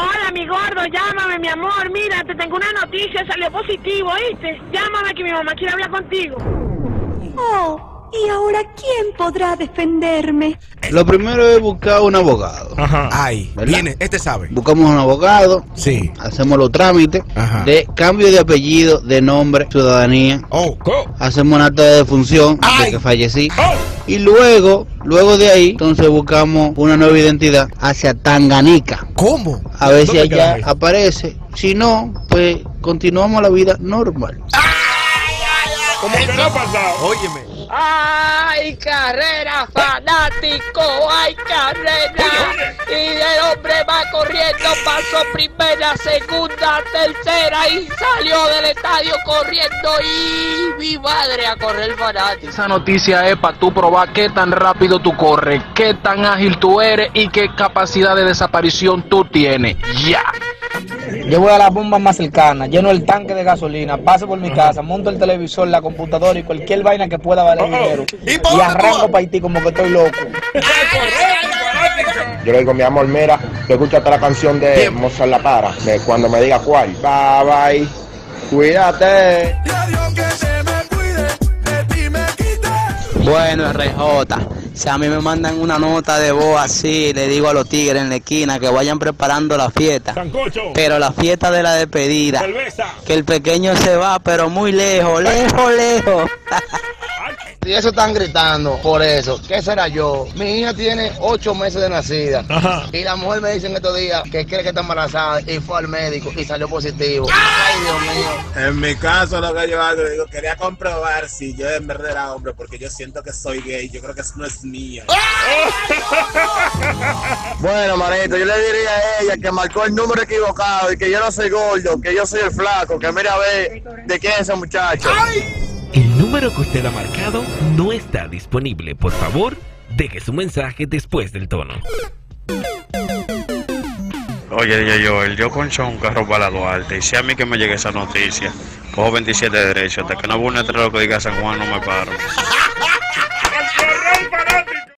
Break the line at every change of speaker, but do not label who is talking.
Hola, mi gordo, llámame, mi amor. Mira, te tengo una noticia, salió positivo, ¿oíste? Llámame que mi mamá quiere hablar contigo.
Oh, ¿y ahora quién podrá defenderme?
Lo primero es buscar un abogado.
Ajá.
Ay,
¿Verdad?
viene, este sabe.
Buscamos un abogado,
Sí.
hacemos los trámites
Ajá.
de cambio de apellido, de nombre, ciudadanía.
Oh,
Co-
Hacemos una acta de defunción
Ay.
de que fallecí.
Oh.
Y luego, luego de ahí, entonces buscamos una nueva identidad hacia Tanganica.
¿cómo?
A ver si
¿Dónde queda
allá aparece. Si no, pues continuamos la vida normal.
¿Cómo que no ha pasado?
Óyeme.
¡Ay, carrera, fanático! ¡Ay, carrera! Y el hombre va corriendo, pasó primera, segunda, tercera y salió del estadio corriendo y mi madre a correr fanático.
Esa noticia es para tú probar qué tan rápido tú corres, qué tan ágil tú eres y qué capacidad de desaparición tú tienes. Ya.
Yo voy a la bomba más cercana, lleno el tanque de gasolina, paso por mi casa, monto el televisor, la computadora y cualquier vaina que pueda valer
Oh, oh.
dinero.
¿Y
arranco para Haití como que estoy loco.
Yo le digo, mi amor, mira, tú escuchaste la canción de. Mozart La Para, de cuando me diga cuál. Bye bye, cuídate.
Bueno, RJ, si a mí me mandan una nota de voz así, le digo a los tigres en la esquina que vayan preparando la fiesta.
Sancocho.
Pero la fiesta de la despedida.
Cerveza.
Que el pequeño se va, pero muy lejos, lejos, lejos.
Si eso están gritando por eso, ¿qué será yo? Mi hija tiene ocho meses de nacida.
Ajá.
Y la mujer me dice en estos días que cree que está embarazada y fue al médico y salió positivo. Ay, Dios mío.
En mi caso, lo que yo hago, digo, quería comprobar si yo en verdad era hombre, porque yo siento que soy gay. Yo creo que eso no es mío.
Bueno, manito, yo le diría a ella que marcó el número equivocado y que yo no soy gordo, que yo soy el flaco, que mira a ver de quién es ese muchacho.
El número que usted ha marcado no está disponible. Por favor, deje su mensaje después del tono.
Oye, yo, Joel, yo concho un carro la Duarte y si a mí que me llegue esa noticia, cojo 27 derechos, hasta que no hubo un letrero que diga San Juan no me paro.